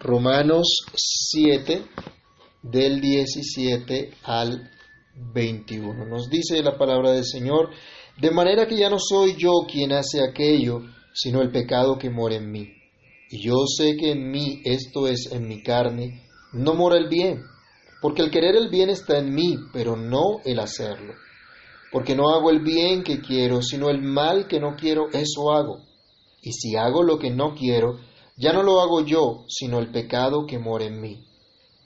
Romanos 7, del 17 al 21. Nos dice la palabra del Señor, de manera que ya no soy yo quien hace aquello, sino el pecado que mora en mí. Y yo sé que en mí, esto es, en mi carne, no mora el bien, porque el querer el bien está en mí, pero no el hacerlo. Porque no hago el bien que quiero, sino el mal que no quiero, eso hago. Y si hago lo que no quiero, ya no lo hago yo, sino el pecado que mora en mí.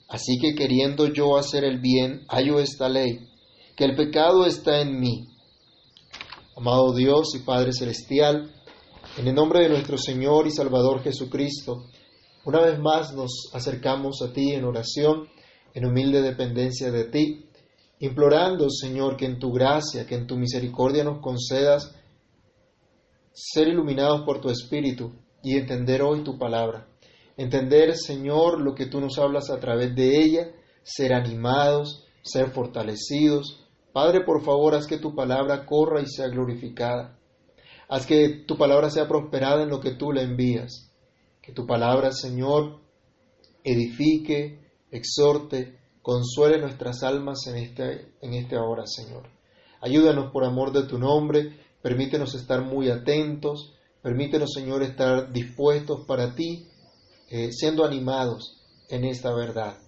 Así que queriendo yo hacer el bien, hallo esta ley, que el pecado está en mí. Amado Dios y Padre Celestial, en el nombre de nuestro Señor y Salvador Jesucristo, una vez más nos acercamos a ti en oración, en humilde dependencia de ti, implorando, Señor, que en tu gracia, que en tu misericordia nos concedas ser iluminados por tu Espíritu y entender hoy tu palabra. Entender, Señor, lo que tú nos hablas a través de ella, ser animados, ser fortalecidos. Padre, por favor, haz que tu palabra corra y sea glorificada. Haz que tu palabra sea prosperada en lo que tú le envías. Que tu palabra, Señor, edifique, exhorte, consuele nuestras almas en, este, en esta hora, Señor. Ayúdanos por amor de tu nombre, permítenos estar muy atentos, Permítenos, Señor, estar dispuestos para ti, eh, siendo animados en esta verdad.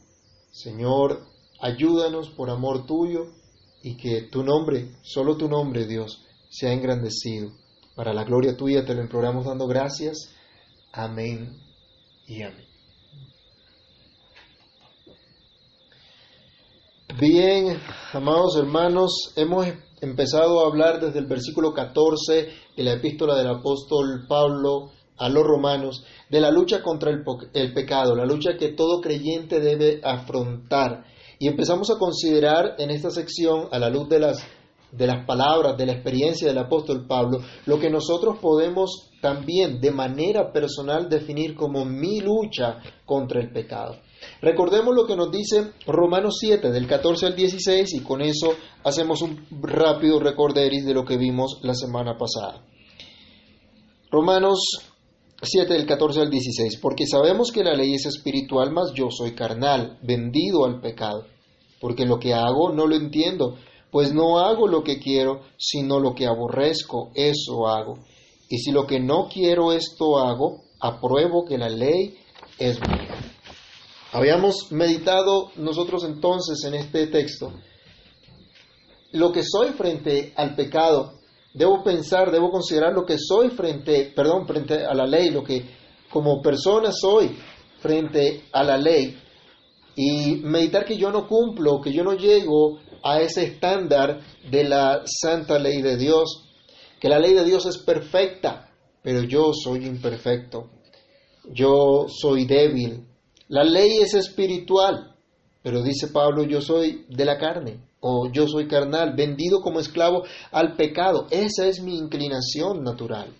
Señor, ayúdanos por amor tuyo y que tu nombre, solo tu nombre, Dios, sea engrandecido. Para la gloria tuya te lo imploramos dando gracias. Amén y amén. Bien, amados hermanos, hemos empezado a hablar desde el versículo 14 de la epístola del apóstol Pablo a los romanos de la lucha contra el, pecado, la lucha que todo creyente debe afrontar. Y empezamos a considerar en esta sección, a la luz de las, de las palabras, de la experiencia del apóstol Pablo, lo que nosotros podemos también de manera personal definir como mi lucha contra el pecado. Recordemos lo que nos dice Romanos 7, del 14 al 16, y con eso hacemos un rápido recorderis de lo que vimos la semana pasada. Romanos 7, del 14 al 16, porque sabemos que la ley es espiritual, mas yo soy carnal, vendido al pecado, porque lo que hago no lo entiendo, pues no hago lo que quiero, sino lo que aborrezco, eso hago. Y si lo que no quiero esto hago, apruebo que la ley es buena. Habíamos meditado nosotros entonces en este texto lo que soy frente al pecado. Debo pensar, debo considerar lo que soy frente, perdón, frente a la ley, lo que como persona soy frente a la ley y meditar que yo no cumplo, que yo no llego a ese estándar de la santa ley de Dios, que la ley de Dios es perfecta, pero yo soy imperfecto, yo soy débil, la ley es espiritual, pero dice Pablo, yo soy de la carne, o yo soy carnal, vendido como esclavo al pecado. Esa es mi inclinación natural.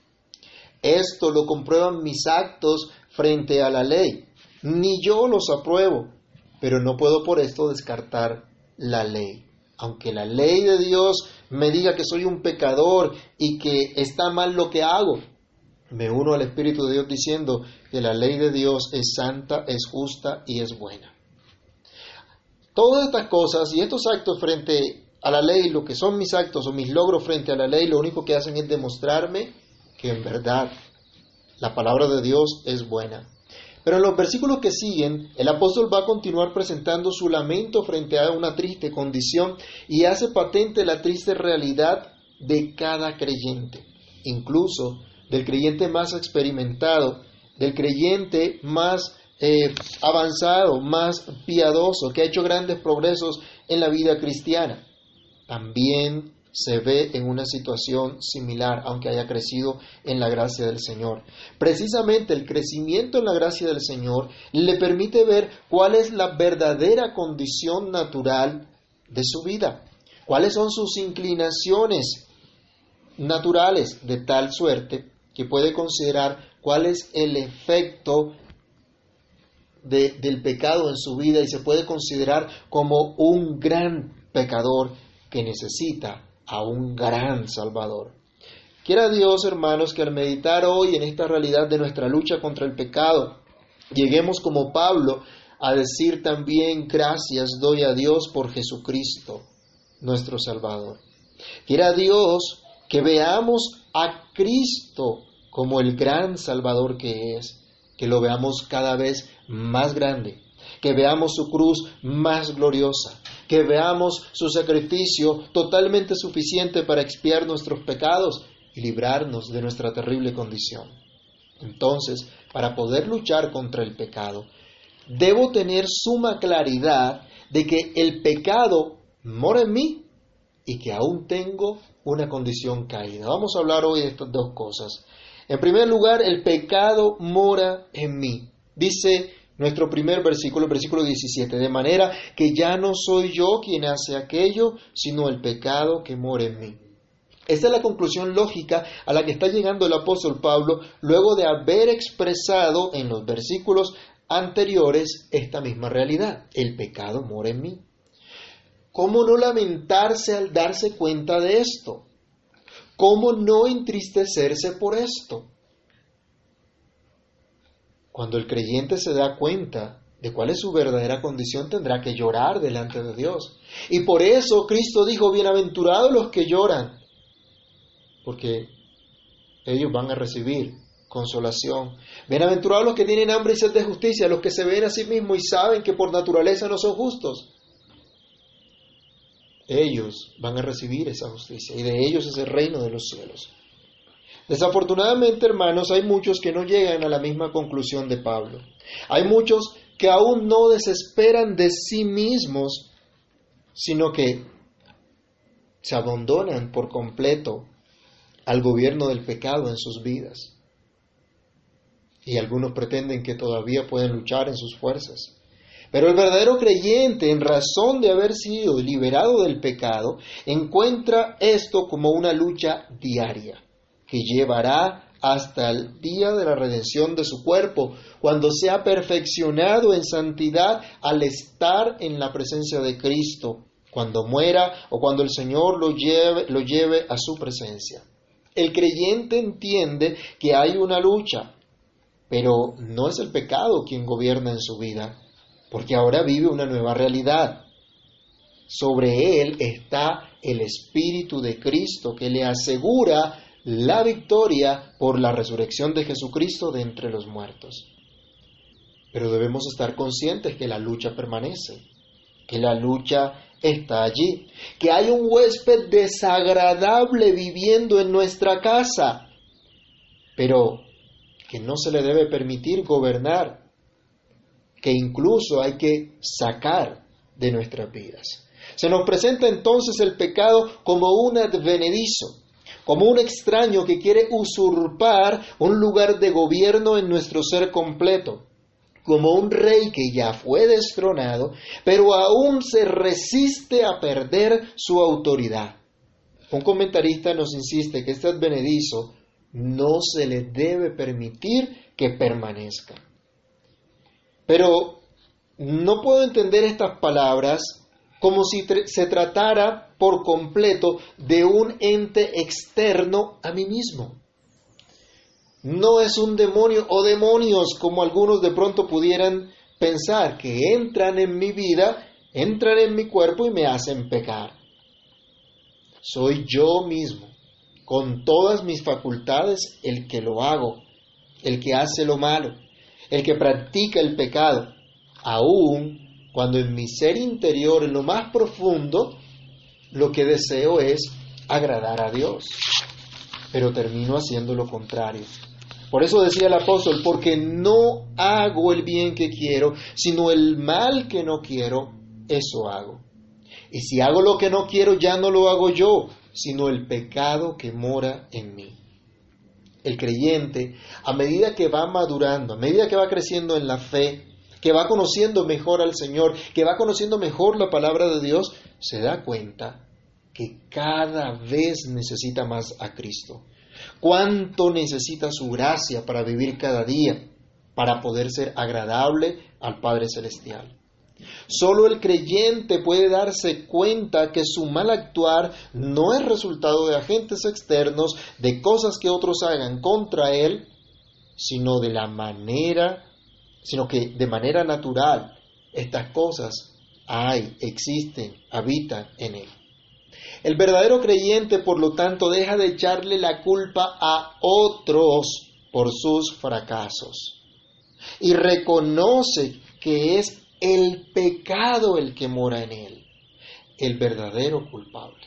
Esto lo comprueban mis actos frente a la ley. Ni yo los apruebo, pero no puedo por esto descartar la ley. Aunque la ley de Dios me diga que soy un pecador y que está mal lo que hago, me uno al Espíritu de Dios diciendo que la ley de Dios es santa, es justa y es buena. Todas estas cosas y estos actos frente a la ley, lo que son mis actos o mis logros frente a la ley, lo único que hacen es demostrarme que en verdad la palabra de Dios es buena. Pero en los versículos que siguen, el apóstol va a continuar presentando su lamento frente a una triste condición y hace patente la triste realidad de cada creyente. Incluso del creyente más experimentado, del creyente más eh, avanzado, más piadoso, que ha hecho grandes progresos en la vida cristiana. También se ve en una situación similar, aunque haya crecido en la gracia del Señor. Precisamente el crecimiento en la gracia del Señor le permite ver cuál es la verdadera condición natural de su vida, cuáles son sus inclinaciones naturales, de tal suerte que puede considerar cuál es el efecto del pecado en su vida y se puede considerar como un gran pecador que necesita a un gran Salvador. Quiera Dios, hermanos, que al meditar hoy en esta realidad de nuestra lucha contra el pecado, lleguemos como Pablo a decir también gracias doy a Dios por Jesucristo, nuestro Salvador. Quiera Dios que veamos a Cristo como el gran Salvador que es, que lo veamos cada vez más grande, que veamos su cruz más gloriosa, que veamos su sacrificio totalmente suficiente para expiar nuestros pecados y librarnos de nuestra terrible condición. Entonces, para poder luchar contra el pecado, debo tener suma claridad de que el pecado mora en mí y que aún tengo una condición caída. Vamos a hablar hoy de estas dos cosas. En primer lugar, el pecado mora en mí. Dice nuestro primer versículo, versículo 17, de manera que ya no soy yo quien hace aquello, sino el pecado que mora en mí. Esta es la conclusión lógica a la que está llegando el apóstol Pablo luego de haber expresado en los versículos anteriores esta misma realidad. El pecado mora en mí. ¿Cómo no lamentarse al darse cuenta de esto? ¿Cómo no entristecerse por esto? Cuando el creyente se da cuenta de cuál es su verdadera condición, tendrá que llorar delante de Dios. Y por eso Cristo dijo, bienaventurados los que lloran, porque ellos van a recibir consolación. Bienaventurados los que tienen hambre y sed de justicia, los que se ven a sí mismos y saben que por naturaleza no son justos. Ellos van a recibir esa justicia y de ellos es el reino de los cielos. Desafortunadamente, hermanos, hay muchos que no llegan a la misma conclusión de Pablo. Hay muchos que aún no desesperan de sí mismos, sino que se abandonan por completo al gobierno del pecado en sus vidas. Y algunos pretenden que todavía pueden luchar en sus fuerzas. Pero el verdadero creyente, en razón de haber sido liberado del pecado, encuentra esto como una lucha diaria que llevará hasta el día de la redención de su cuerpo, cuando sea perfeccionado en santidad al estar en la presencia de Cristo, cuando muera o cuando el Señor lo lleve, lo lleve a su presencia. El creyente entiende que hay una lucha, pero no es el pecado quien gobierna en su vida, porque ahora vive una nueva realidad. Sobre él está el Espíritu de Cristo que le asegura la victoria por la resurrección de Jesucristo de entre los muertos. Pero debemos estar conscientes que la lucha permanece, que la lucha está allí, que hay un huésped desagradable viviendo en nuestra casa, pero que no se le debe permitir gobernar, que incluso hay que sacar de nuestras vidas. Se nos presenta entonces el pecado como un advenedizo, como un extraño que quiere usurpar un lugar de gobierno en nuestro ser completo, como un rey que ya fue destronado, pero aún se resiste a perder su autoridad. Un comentarista nos insiste que este advenedizo no se le debe permitir que permanezca. Pero no puedo entender estas palabras como si se tratara por completo de un ente externo a mí mismo. No es un demonio o demonios como algunos de pronto pudieran pensar, que entran en mi vida, entran en mi cuerpo y me hacen pecar. Soy yo mismo, con todas mis facultades, el que lo hago, el que hace lo malo, el que practica el pecado, aún cuando en mi ser interior, en lo más profundo, lo que deseo es agradar a Dios, pero termino haciendo lo contrario. Por eso decía el apóstol, porque no hago el bien que quiero, sino el mal que no quiero, eso hago. Y si hago lo que no quiero, ya no lo hago yo, sino el pecado que mora en mí. El creyente, a medida que va madurando, a medida que va creciendo en la fe, que va conociendo mejor al Señor, que va conociendo mejor la palabra de Dios, se da cuenta que cada vez necesita más a Cristo. Cuánto necesita su gracia para vivir cada día, para poder ser agradable al Padre Celestial. Solo el creyente puede darse cuenta que su mal actuar no es resultado de agentes externos, de cosas que otros hagan contra él, sino de la manera sino que de manera natural estas cosas hay, existen, habitan en él. El verdadero creyente, por lo tanto, deja de echarle la culpa a otros por sus fracasos y reconoce que es el pecado el que mora en él, el verdadero culpable.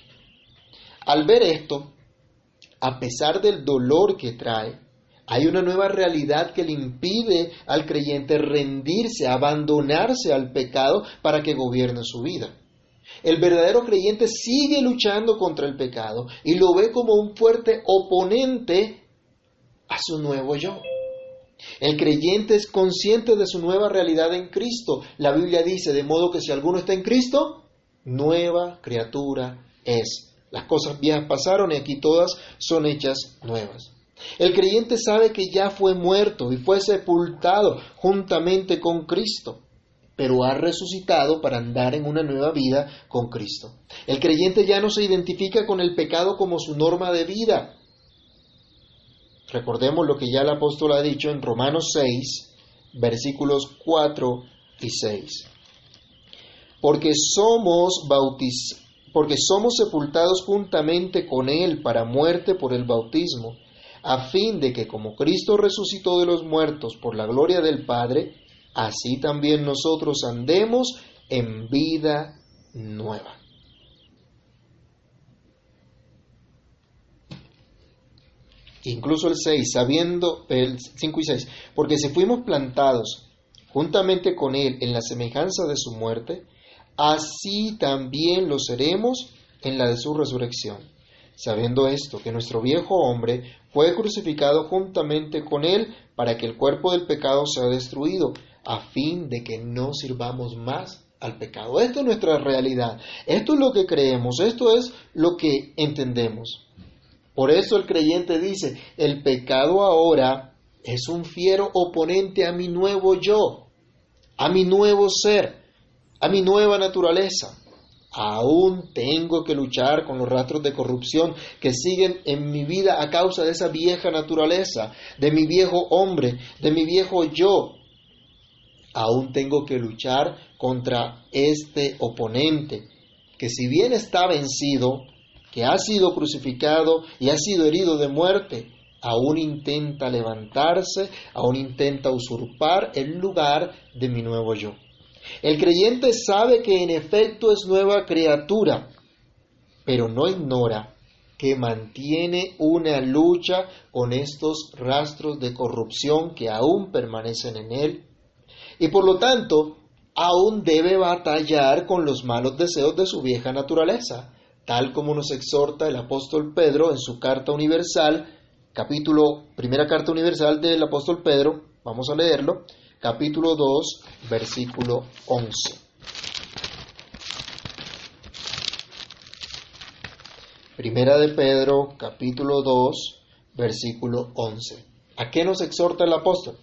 Al ver esto, a pesar del dolor que trae, hay una nueva realidad que le impide al creyente rendirse, abandonarse al pecado para que gobierne su vida. El verdadero creyente sigue luchando contra el pecado y lo ve como un fuerte oponente a su nuevo yo. El creyente es consciente de su nueva realidad en Cristo. La Biblia dice, de modo que si alguno está en Cristo, nueva criatura es. Las cosas viejas pasaron y aquí todas son hechas nuevas. El creyente sabe que ya fue muerto y fue sepultado juntamente con Cristo, pero ha resucitado para andar en una nueva vida con Cristo. El creyente ya no se identifica con el pecado como su norma de vida. Recordemos lo que ya el apóstol ha dicho en Romanos 6, versículos 4 y 6. Porque somos bautizados porque somos sepultados juntamente con Él para muerte por el bautismo, a fin de que como Cristo resucitó de los muertos por la gloria del Padre, así también nosotros andemos en vida nueva. Incluso el 6, sabiendo el 5 y 6, porque si fuimos plantados juntamente con Él en la semejanza de su muerte, así también lo seremos en la de su resurrección, sabiendo esto, que nuestro viejo hombre fue crucificado juntamente con él para que el cuerpo del pecado sea destruido, a fin de que no sirvamos más al pecado. Esto es nuestra realidad, esto es lo que creemos, esto es lo que entendemos. Por eso el creyente dice, el pecado ahora es un fiero oponente a mi nuevo yo, a mi nuevo ser a mi nueva naturaleza. Aún tengo que luchar con los rastros de corrupción que siguen en mi vida a causa de esa vieja naturaleza, de mi viejo hombre, de mi viejo yo. Aún tengo que luchar contra este oponente, que si bien está vencido, que ha sido crucificado y ha sido herido de muerte, aún intenta levantarse, aún intenta usurpar el lugar de mi nuevo yo. El creyente sabe que en efecto es nueva criatura, pero no ignora que mantiene una lucha con estos rastros de corrupción que aún permanecen en él y por lo tanto aún debe batallar con los malos deseos de su vieja naturaleza, tal como nos exhorta el apóstol Pedro en su carta universal, capítulo, primera carta universal del apóstol Pedro, vamos a leerlo, capítulo 2, versículo 11. Primera de Pedro, capítulo 2, versículo 11. ¿A qué nos exhorta el apóstol?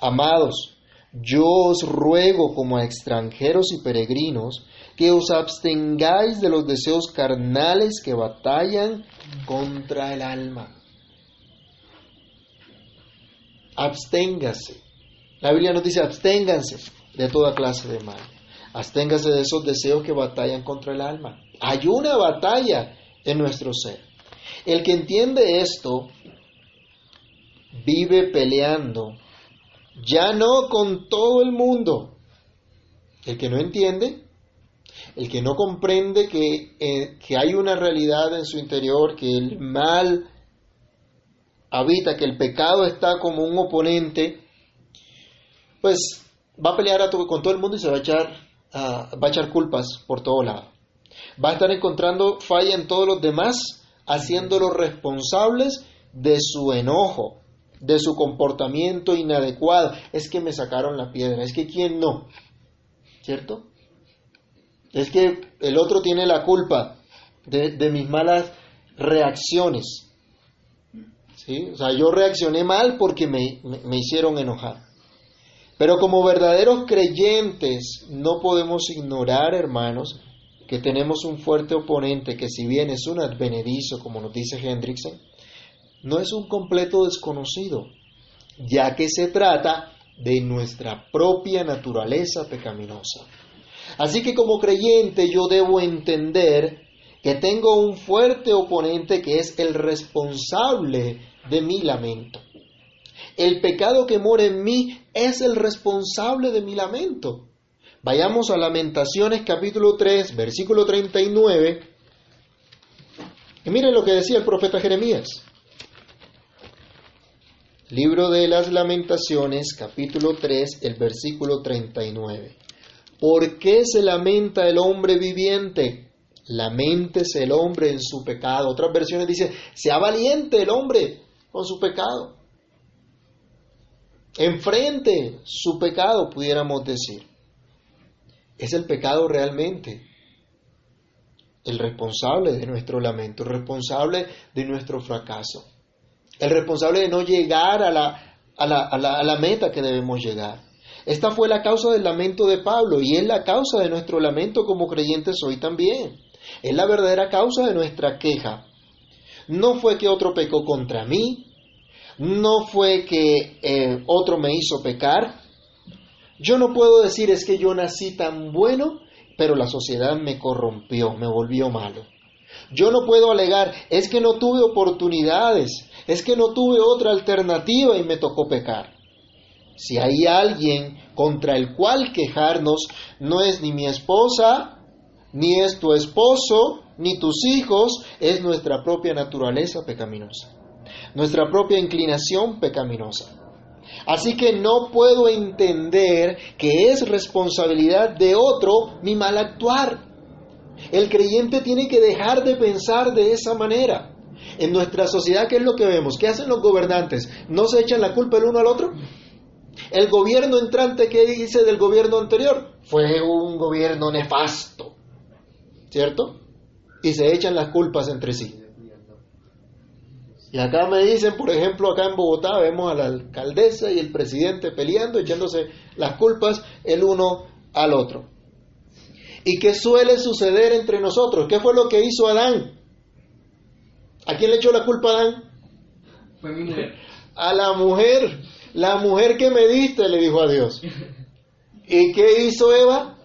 Amados, yo os ruego como a extranjeros y peregrinos que os abstengáis de los deseos carnales que batallan contra el alma. Absténgase la Biblia nos dice, absténganse de toda clase de mal. Absténganse de esos deseos que batallan contra el alma. Hay una batalla en nuestro ser. El que entiende esto vive peleando, ya no con todo el mundo. El que no entiende, el que no comprende que, eh, que hay una realidad en su interior, que el mal habita, que el pecado está como un oponente, pues va a pelear con todo el mundo y se va a echar, va a echar culpas por todo lado. Va a estar encontrando falla en todos los demás, haciéndolos responsables de su enojo, de su comportamiento inadecuado. Es que me sacaron la piedra, es que quién no, ¿cierto? Es que el otro tiene la culpa de, mis malas reacciones. ¿Sí? O sea, yo reaccioné mal porque me hicieron enojar. Pero como verdaderos creyentes no podemos ignorar, hermanos, que tenemos un fuerte oponente que si bien es un advenedizo, como nos dice Hendrickson, no es un completo desconocido, ya que se trata de nuestra propia naturaleza pecaminosa. Así que como creyente yo debo entender que tengo un fuerte oponente que es el responsable de mi lamento. El pecado que mora en mí es el responsable de mi lamento. Vayamos a Lamentaciones capítulo 3, versículo 39. Y miren lo que decía el profeta Jeremías. Libro de las Lamentaciones, capítulo 3, el versículo 39. ¿Por qué se lamenta el hombre viviente? Lamentese el hombre en su pecado. Otras versiones dicen, sea valiente el hombre con su pecado. Enfrente su pecado, pudiéramos decir. Es el pecado realmente el responsable de nuestro lamento, el responsable de nuestro fracaso, el responsable de no llegar a la, a la, a la, a la meta que debemos llegar. Esta fue la causa del lamento de Pablo y es la causa de nuestro lamento como creyentes hoy también. Es la verdadera causa de nuestra queja. No fue que otro pecó contra mí, no fue que eh, otro me hizo pecar. Yo no puedo decir es que yo nací tan bueno, pero la sociedad me corrompió, me volvió malo. Yo no puedo alegar es que no tuve oportunidades, es que no tuve otra alternativa y me tocó pecar. Si hay alguien contra el cual quejarnos, no es ni mi esposa, ni es tu esposo, ni tus hijos, es nuestra propia naturaleza pecaminosa, nuestra propia inclinación pecaminosa. Así que no puedo entender que es responsabilidad de otro mi mal actuar. El creyente tiene que dejar de pensar de esa manera. En nuestra sociedad, ¿qué es lo que vemos? ¿Qué hacen los gobernantes? ¿No se echan la culpa el uno al otro? El gobierno entrante, ¿qué dice del gobierno anterior? Fue un gobierno nefasto, ¿cierto? Y se echan las culpas entre sí. Y acá me dicen, por ejemplo, acá en Bogotá vemos a la alcaldesa y el presidente peleando, echándose las culpas el uno al otro. ¿Y qué suele suceder entre nosotros? ¿Qué fue lo que hizo Adán? ¿A quién le echó la culpa a Adán? Fue mi mujer. A la mujer. La mujer que me diste, le dijo a Dios. ¿Y qué hizo Eva?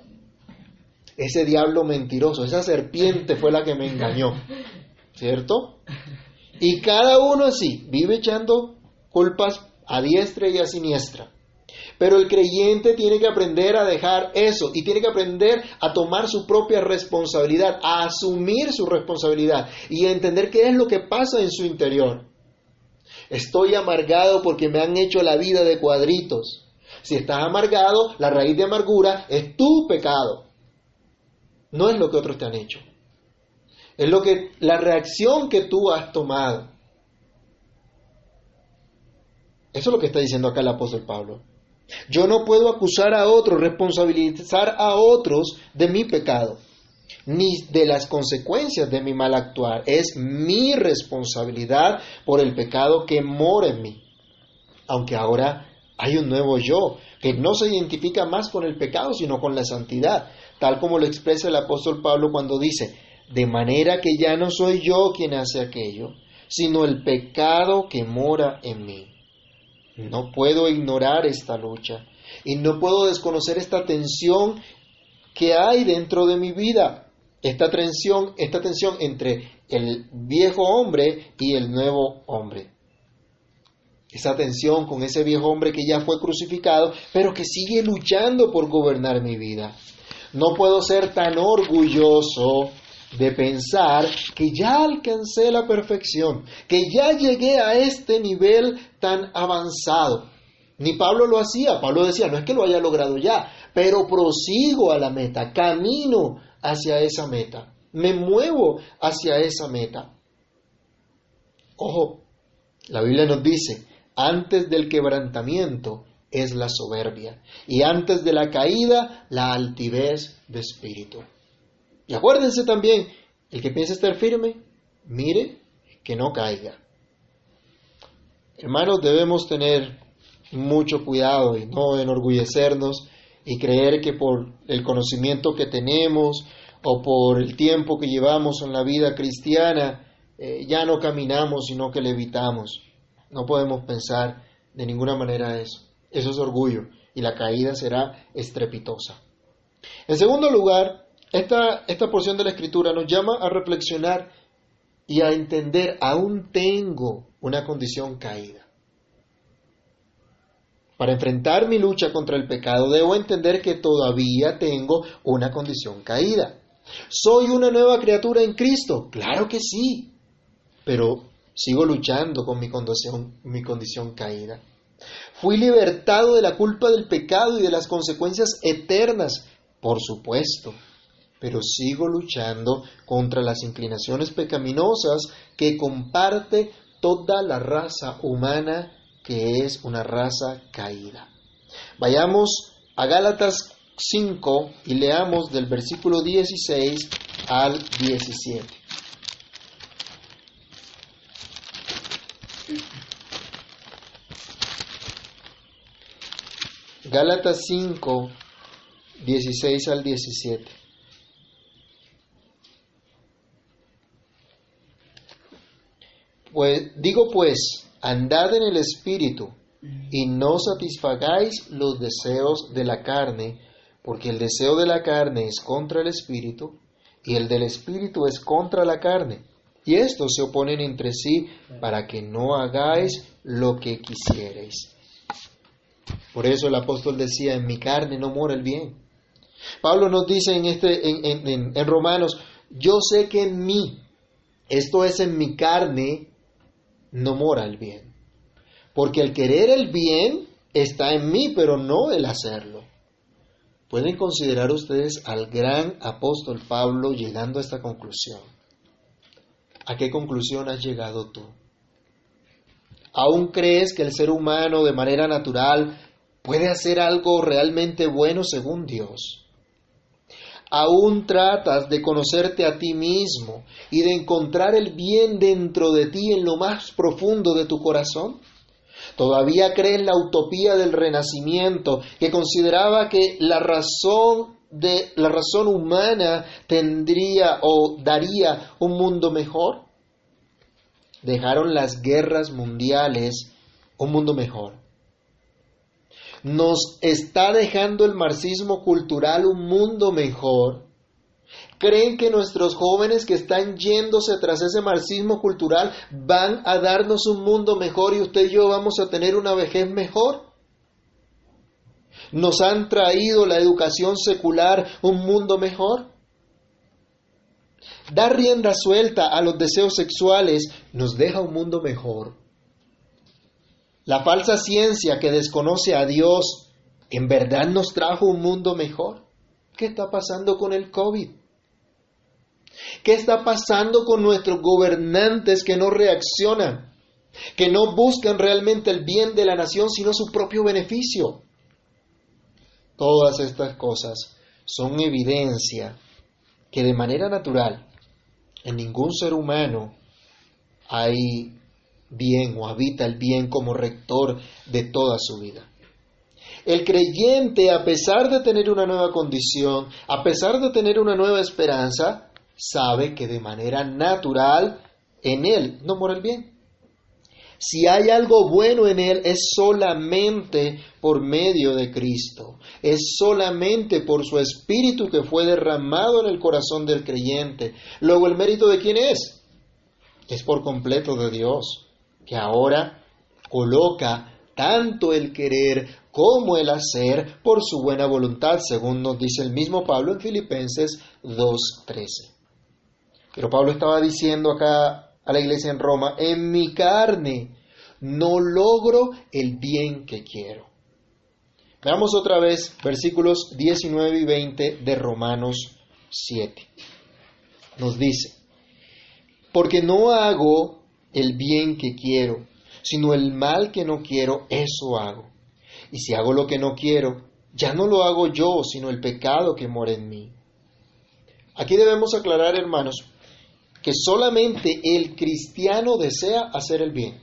Ese diablo mentiroso, esa serpiente fue la que me engañó. ¿Cierto? Y cada uno así, vive echando culpas a diestra y a siniestra. Pero el creyente tiene que aprender a dejar eso y tiene que aprender a tomar su propia responsabilidad, a asumir su responsabilidad y a entender qué es lo que pasa en su interior. Estoy amargado porque me han hecho la vida de cuadritos. Si estás amargado, la raíz de amargura es tu pecado. No es lo que otros te han hecho. Es lo que la reacción que tú has tomado. Eso es lo que está diciendo acá el apóstol Pablo. Yo no puedo acusar a otros, responsabilizar a otros de mi pecado, ni de las consecuencias de mi mal actuar. Es mi responsabilidad por el pecado que mora en mí. Aunque ahora hay un nuevo yo, que no se identifica más con el pecado, sino con la santidad, tal como lo expresa el apóstol Pablo cuando dice, de manera que ya no soy yo quien hace aquello, sino el pecado que mora en mí. No puedo ignorar esta lucha y no puedo desconocer esta tensión que hay dentro de mi vida. Esta tensión, esta tensión entre el viejo hombre y el nuevo hombre. Esa tensión con ese viejo hombre que ya fue crucificado, pero que sigue luchando por gobernar mi vida. No puedo ser tan orgulloso de pensar que ya alcancé la perfección, que ya llegué a este nivel tan avanzado. Ni Pablo lo hacía, Pablo decía, no es que lo haya logrado ya, pero prosigo a la meta, camino hacia esa meta, me muevo hacia esa meta. Ojo, la Biblia nos dice, antes del quebrantamiento es la soberbia y antes de la caída la altivez de espíritu. Y acuérdense también, el que piensa estar firme, mire que no caiga. Hermanos, debemos tener mucho cuidado y no enorgullecernos y creer que por el conocimiento que tenemos o por el tiempo que llevamos en la vida cristiana eh, ya no caminamos sino que levitamos. No podemos pensar de ninguna manera eso. Eso es orgullo y la caída será estrepitosa. En segundo lugar, esta, esta porción de la escritura nos llama a reflexionar y a entender, aún tengo una condición caída. Para enfrentar mi lucha contra el pecado debo entender que todavía tengo una condición caída. ¿Soy una nueva criatura en Cristo? Claro que sí, pero sigo luchando con mi condición, mi condición caída. Fui libertado de la culpa del pecado y de las consecuencias eternas, por supuesto, pero sigo luchando contra las inclinaciones pecaminosas que comparte toda la raza humana que es una raza caída. Vayamos a Gálatas 5 y leamos del versículo 16 al 17. Gálatas 5, 16 al 17. Pues, digo pues, andad en el Espíritu y no satisfagáis los deseos de la carne, porque el deseo de la carne es contra el Espíritu y el del Espíritu es contra la carne. Y estos se oponen entre sí para que no hagáis lo que quisierais. Por eso el apóstol decía, en mi carne no mora el bien. Pablo nos dice en, este, en Romanos, yo sé que en mí, esto es en mi carne, no mora el bien. Porque el querer el bien está en mí, pero no el hacerlo. ¿Pueden considerar ustedes al gran apóstol Pablo llegando a esta conclusión? ¿A qué conclusión has llegado tú? ¿Aún crees que el ser humano de manera natural puede hacer algo realmente bueno según Dios? ¿Aún tratas de conocerte a ti mismo y de encontrar el bien dentro de ti en lo más profundo de tu corazón? ¿Todavía crees la utopía del renacimiento que consideraba que la razón de la razón humana tendría o daría un mundo mejor? Dejaron las guerras mundiales un mundo mejor. Nos está dejando el marxismo cultural un mundo mejor. ¿Creen que nuestros jóvenes que están yéndose tras ese marxismo cultural van a darnos un mundo mejor y usted y yo vamos a tener una vejez mejor? ¿Nos han traído la educación secular un mundo mejor? Dar rienda suelta a los deseos sexuales nos deja un mundo mejor. La falsa ciencia que desconoce a Dios en verdad nos trajo un mundo mejor. ¿Qué está pasando con el COVID? ¿Qué está pasando con nuestros gobernantes que no reaccionan? Que no buscan realmente el bien de la nación, sino su propio beneficio. Todas estas cosas son evidencia que de manera natural en ningún ser humano hay bien o habita el bien como rector de toda su vida. El creyente, a pesar de tener una nueva condición, a pesar de tener una nueva esperanza, sabe que de manera natural en él no mora el bien. Si hay algo bueno en él es solamente por medio de Cristo, es solamente por su espíritu que fue derramado en el corazón del creyente. Luego el mérito de quién es? Es por completo de Dios, que ahora coloca tanto el querer como el hacer por su buena voluntad, según nos dice el mismo Pablo en Filipenses 2.13. Pero Pablo estaba diciendo acá a la iglesia en Roma, en mi carne no logro el bien que quiero. Veamos otra vez versículos 19 y 20 de Romanos 7. Nos dice, porque no hago el bien que quiero, sino el mal que no quiero, eso hago. Y si hago lo que no quiero, ya no lo hago yo, sino el pecado que mora en mí. Aquí debemos aclarar, hermanos, que solamente el cristiano desea hacer el bien.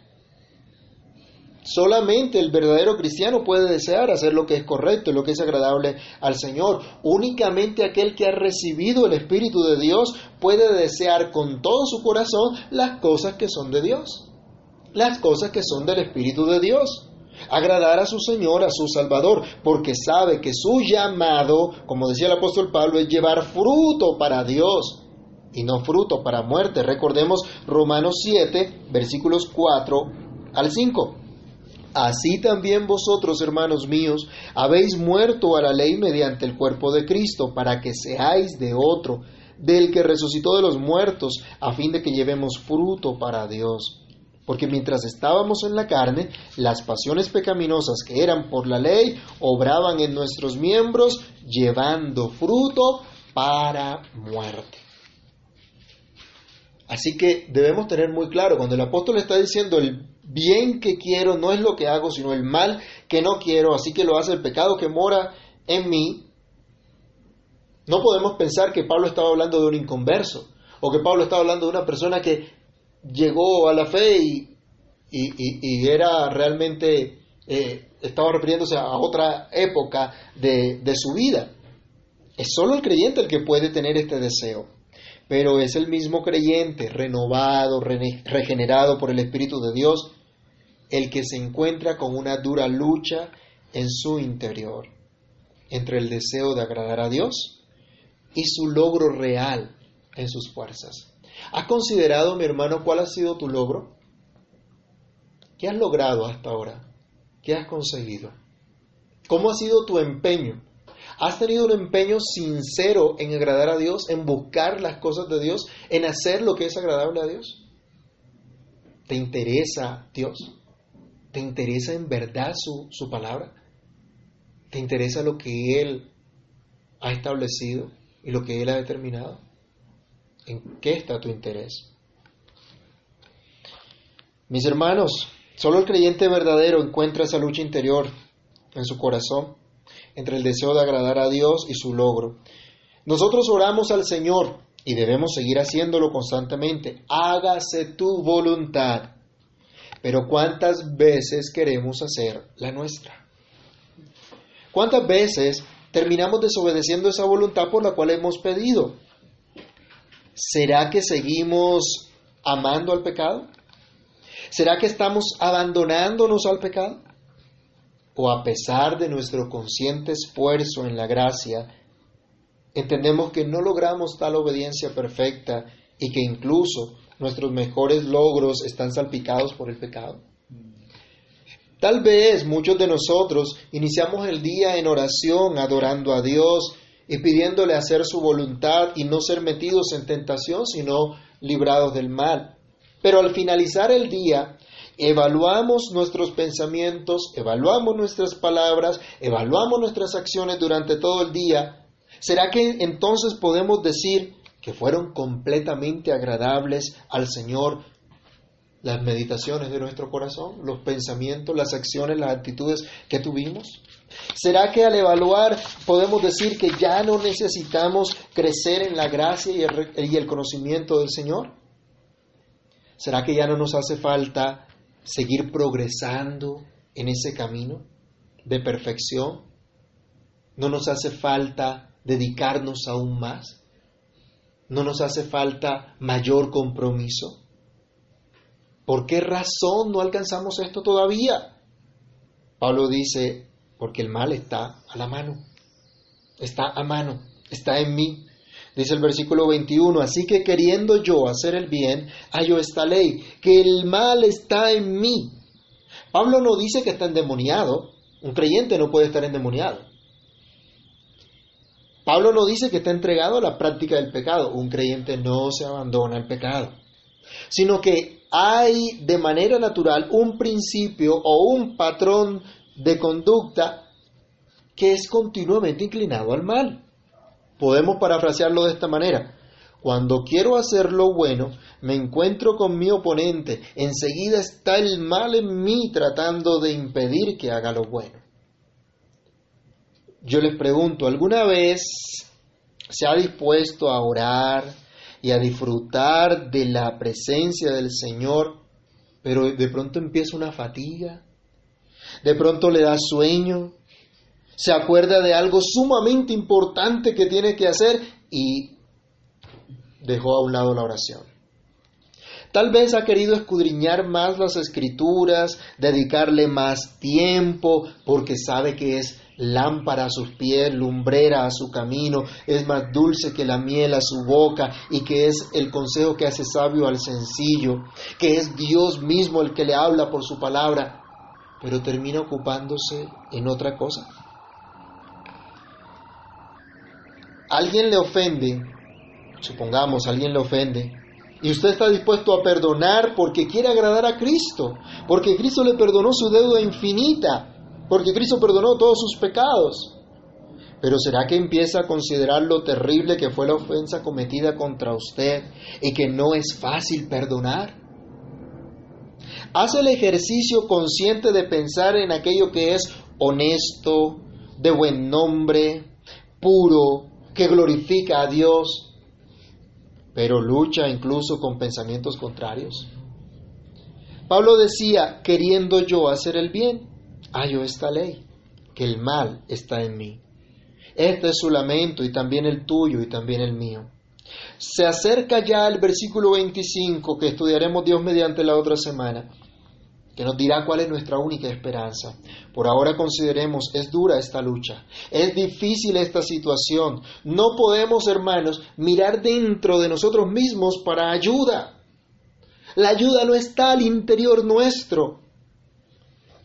Solamente el verdadero cristiano puede desear hacer lo que es correcto y lo que es agradable al Señor. Únicamente aquel que ha recibido el Espíritu de Dios puede desear con todo su corazón las cosas que son de Dios. Las cosas que son del Espíritu de Dios. agradar a su Señor, a su Salvador, porque sabe que su llamado, como decía el apóstol Pablo, es llevar fruto para Dios y no fruto para muerte. Recordemos Romanos 7, versículos 4 al 5. Así también vosotros, hermanos míos, habéis muerto a la ley mediante el cuerpo de Cristo, para que seáis de otro, del que resucitó de los muertos, a fin de que llevemos fruto para Dios. Porque mientras estábamos en la carne, las pasiones pecaminosas que eran por la ley obraban en nuestros miembros, llevando fruto para muerte. Así que debemos tener muy claro, cuando el apóstol está diciendo el bien que quiero no es lo que hago, sino el mal que no quiero, así que lo hace el pecado que mora en mí, no podemos pensar que Pablo estaba hablando de un inconverso, o que Pablo estaba hablando de una persona que llegó a la fe y, y, era realmente, eh, estaba refiriéndose a otra época de, de su vida. Es solo el creyente el que puede tener este deseo pero es el mismo creyente, renovado, regenerado por el Espíritu de Dios, el que se encuentra con una dura lucha en su interior, entre el deseo de agradar a Dios y su logro real en sus fuerzas. ¿Has considerado, mi hermano, cuál ha sido tu logro? ¿Qué has logrado hasta ahora? ¿Qué has conseguido? ¿Cómo ha sido tu empeño? ¿Has tenido un empeño sincero en agradar a Dios, en buscar las cosas de Dios, en hacer lo que es agradable a Dios? ¿Te interesa Dios? ¿Te interesa en verdad su, su palabra? ¿Te interesa lo que Él ha establecido y lo que Él ha determinado? ¿En qué está tu interés? Mis hermanos, solo el creyente verdadero encuentra esa lucha interior en su corazón entre el deseo de agradar a Dios y su logro. Nosotros oramos al Señor y debemos seguir haciéndolo constantemente. Hágase tu voluntad. Pero ¿cuántas veces queremos hacer la nuestra? ¿Cuántas veces terminamos desobedeciendo esa voluntad por la cual hemos pedido? ¿Será que seguimos amando al pecado? ¿Será que estamos abandonándonos al pecado? O a pesar de nuestro consciente esfuerzo en la gracia, entendemos que no logramos tal obediencia perfecta y que incluso nuestros mejores logros están salpicados por el pecado? Tal vez muchos de nosotros iniciamos el día en oración, adorando a Dios y pidiéndole hacer su voluntad y no ser metidos en tentación, sino librados del mal. Pero al finalizar el día, evaluamos nuestros pensamientos, evaluamos nuestras palabras, evaluamos nuestras acciones durante todo el día, ¿será que entonces podemos decir que fueron completamente agradables al Señor las meditaciones de nuestro corazón, los pensamientos, las acciones, las actitudes que tuvimos? ¿Será que al evaluar podemos decir que ya no necesitamos crecer en la gracia y el, conocimiento del Señor? ¿Será que ya no nos hace falta seguir progresando en ese camino de perfección? ¿No nos hace falta dedicarnos aún más? ¿No nos hace falta mayor compromiso? ¿Por qué razón no alcanzamos esto todavía? Pablo dice, porque el mal está a la mano, está a mano, está en mí. Dice el versículo 21, así que queriendo yo hacer el bien, hallo esta ley, que el mal está en mí. Pablo no dice que está endemoniado, un creyente no puede estar endemoniado. Pablo no dice que está entregado a la práctica del pecado, un creyente no se abandona al pecado, sino que hay de manera natural un principio o un patrón de conducta que es continuamente inclinado al mal. Podemos parafrasearlo de esta manera. Cuando quiero hacer lo bueno, me encuentro con mi oponente. Enseguida está el mal en mí tratando de impedir que haga lo bueno. Yo les pregunto, ¿alguna vez se ha dispuesto a orar y a disfrutar de la presencia del Señor, pero de pronto empieza una fatiga? ¿De pronto le da sueño? Se acuerda de algo sumamente importante que tiene que hacer y dejó a un lado la oración. Tal vez ha querido escudriñar más las escrituras, dedicarle más tiempo, porque sabe que es lámpara a sus pies, lumbrera a su camino, es más dulce que la miel a su boca y que es el consejo que hace sabio al sencillo, que es Dios mismo el que le habla por su palabra, pero termina ocupándose en otra cosa. Alguien le ofende, supongamos, alguien le ofende, y usted está dispuesto a perdonar porque quiere agradar a Cristo, porque Cristo le perdonó su deuda infinita, porque Cristo perdonó todos sus pecados. Pero ¿será que empieza a considerar lo terrible que fue la ofensa cometida contra usted y que no es fácil perdonar? Hace el ejercicio consciente de pensar en aquello que es honesto, de buen nombre, puro, que glorifica a Dios, pero lucha incluso con pensamientos contrarios. Pablo decía, queriendo yo hacer el bien, hallo esta ley, que el mal está en mí. Este es su lamento y también el tuyo y también el mío. Se acerca ya el versículo 25 que estudiaremos Dios mediante la otra semana, que nos dirá cuál es nuestra única esperanza. Por ahora consideremos, es dura esta lucha, es difícil esta situación. No podemos, hermanos, mirar dentro de nosotros mismos para ayuda. La ayuda no está al interior nuestro.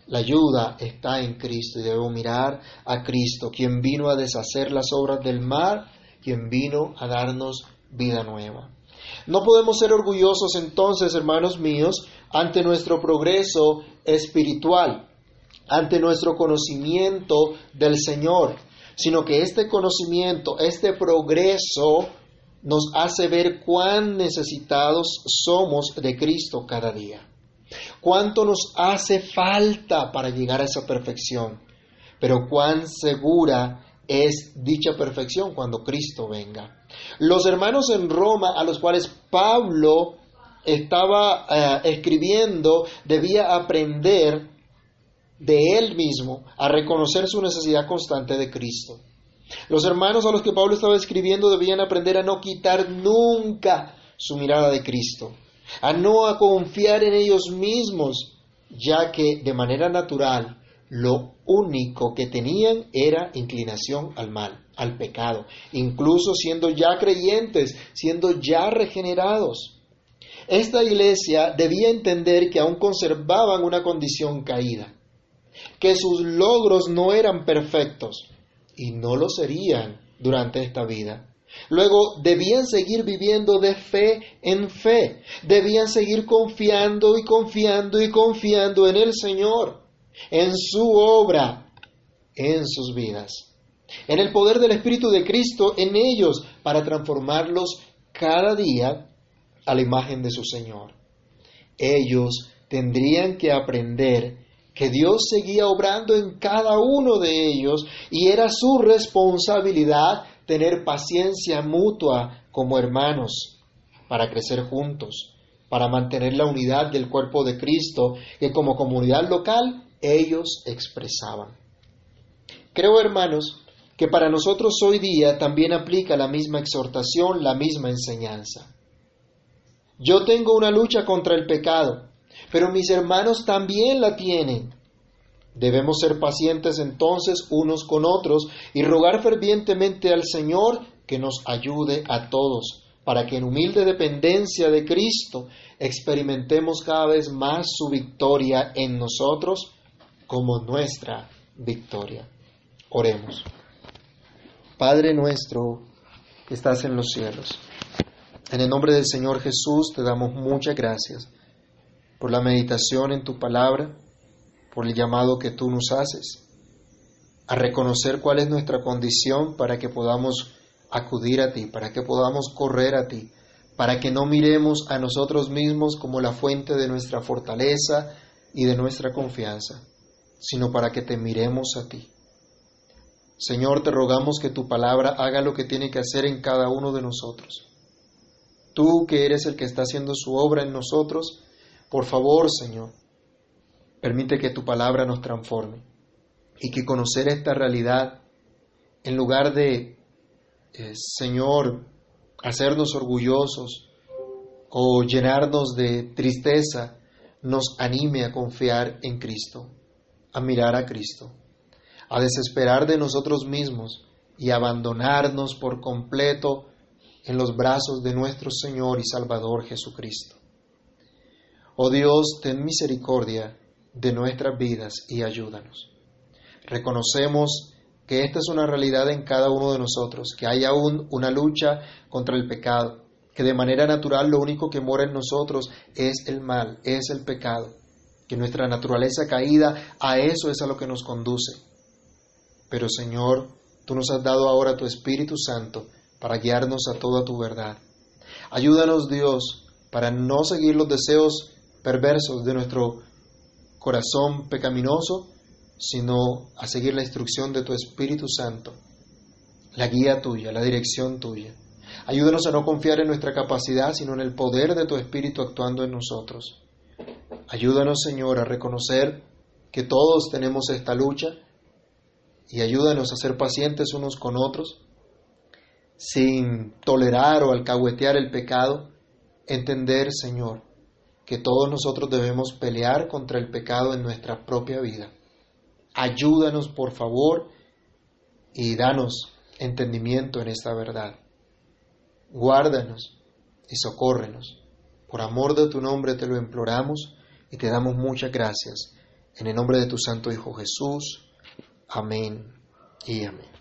La ayuda está en Cristo y debemos mirar a Cristo, quien vino a deshacer las obras del mal, quien vino a darnos vida nueva. No podemos ser orgullosos entonces, hermanos míos, ante nuestro progreso espiritual, ante nuestro conocimiento del Señor, sino que este conocimiento, este progreso nos hace ver cuán necesitados somos de Cristo cada día. Cuánto nos hace falta para llegar a esa perfección, pero cuán segura es dicha perfección cuando Cristo venga. Los hermanos en Roma a los cuales Pablo estaba eh, escribiendo debía aprender de él mismo a reconocer su necesidad constante de Cristo. Los hermanos a los que Pablo estaba escribiendo debían aprender a no quitar nunca su mirada de Cristo, a no confiar en ellos mismos, ya que de manera natural lo único que tenían era inclinación al mal, al pecado, incluso siendo ya creyentes, siendo ya regenerados. Esta iglesia debía entender que aún conservaban una condición caída, que sus logros no eran perfectos y no lo serían durante esta vida. Luego debían seguir viviendo de fe en fe, debían seguir confiando y confiando y confiando en el Señor, en su obra, en sus vidas, en el poder del Espíritu de Cristo en ellos para transformarlos cada día a la imagen de su Señor. Ellos tendrían que aprender que Dios seguía obrando en cada uno de ellos y era su responsabilidad tener paciencia mutua como hermanos para crecer juntos, para mantener la unidad del cuerpo de Cristo que como comunidad local ellos expresaban. Creo, hermanos, que para nosotros hoy día también aplica la misma exhortación, la misma enseñanza. Yo tengo una lucha contra el pecado, pero mis hermanos también la tienen. Debemos ser pacientes entonces unos con otros y rogar fervientemente al Señor que nos ayude a todos, para que en humilde dependencia de Cristo experimentemos cada vez más su victoria en nosotros como nuestra victoria. Oremos. Padre nuestro que estás en los cielos, en el nombre del Señor Jesús te damos muchas gracias por la meditación en tu palabra por el llamado que tú nos haces, a reconocer cuál es nuestra condición para que podamos acudir a ti, para que podamos correr a ti, para que no miremos a nosotros mismos como la fuente de nuestra fortaleza y de nuestra confianza, sino para que te miremos a ti. Señor, te rogamos que tu palabra haga lo que tiene que hacer en cada uno de nosotros. Tú que eres el que está haciendo su obra en nosotros, por favor, Señor, Permite que tu palabra nos transforme y que conocer esta realidad, en lugar de, eh, Señor, hacernos orgullosos o llenarnos de tristeza nos anime a confiar en Cristo, a mirar a Cristo, a desesperar de nosotros mismos y abandonarnos por completo en los brazos de nuestro Señor y Salvador Jesucristo. Oh Dios, ten misericordia de nuestras vidas y ayúdanos. Reconocemos que esta es una realidad en cada uno de nosotros, que hay aún una lucha contra el pecado, que de manera natural lo único que mora en nosotros es el mal, es el pecado, que nuestra naturaleza caída a eso es a lo que nos conduce. Pero Señor, tú nos has dado ahora tu Espíritu Santo para guiarnos a toda tu verdad. Ayúdanos Dios para no seguir los deseos perversos de nuestro corazón pecaminoso, sino a seguir la instrucción de tu Espíritu Santo, la guía tuya, la dirección tuya. Ayúdanos a no confiar en nuestra capacidad, sino en el poder de tu Espíritu actuando en nosotros. Ayúdanos, Señor, a reconocer que todos tenemos esta lucha y ayúdanos a ser pacientes unos con otros, sin tolerar o alcahuetear el pecado, entender, Señor, que todos nosotros debemos pelear contra el pecado en nuestra propia vida. Ayúdanos, por favor, y danos entendimiento en esta verdad. Guárdanos y socórrenos. Por amor de tu nombre te lo imploramos y te damos muchas gracias. En el nombre de tu Santo Hijo Jesús. Amén y amén.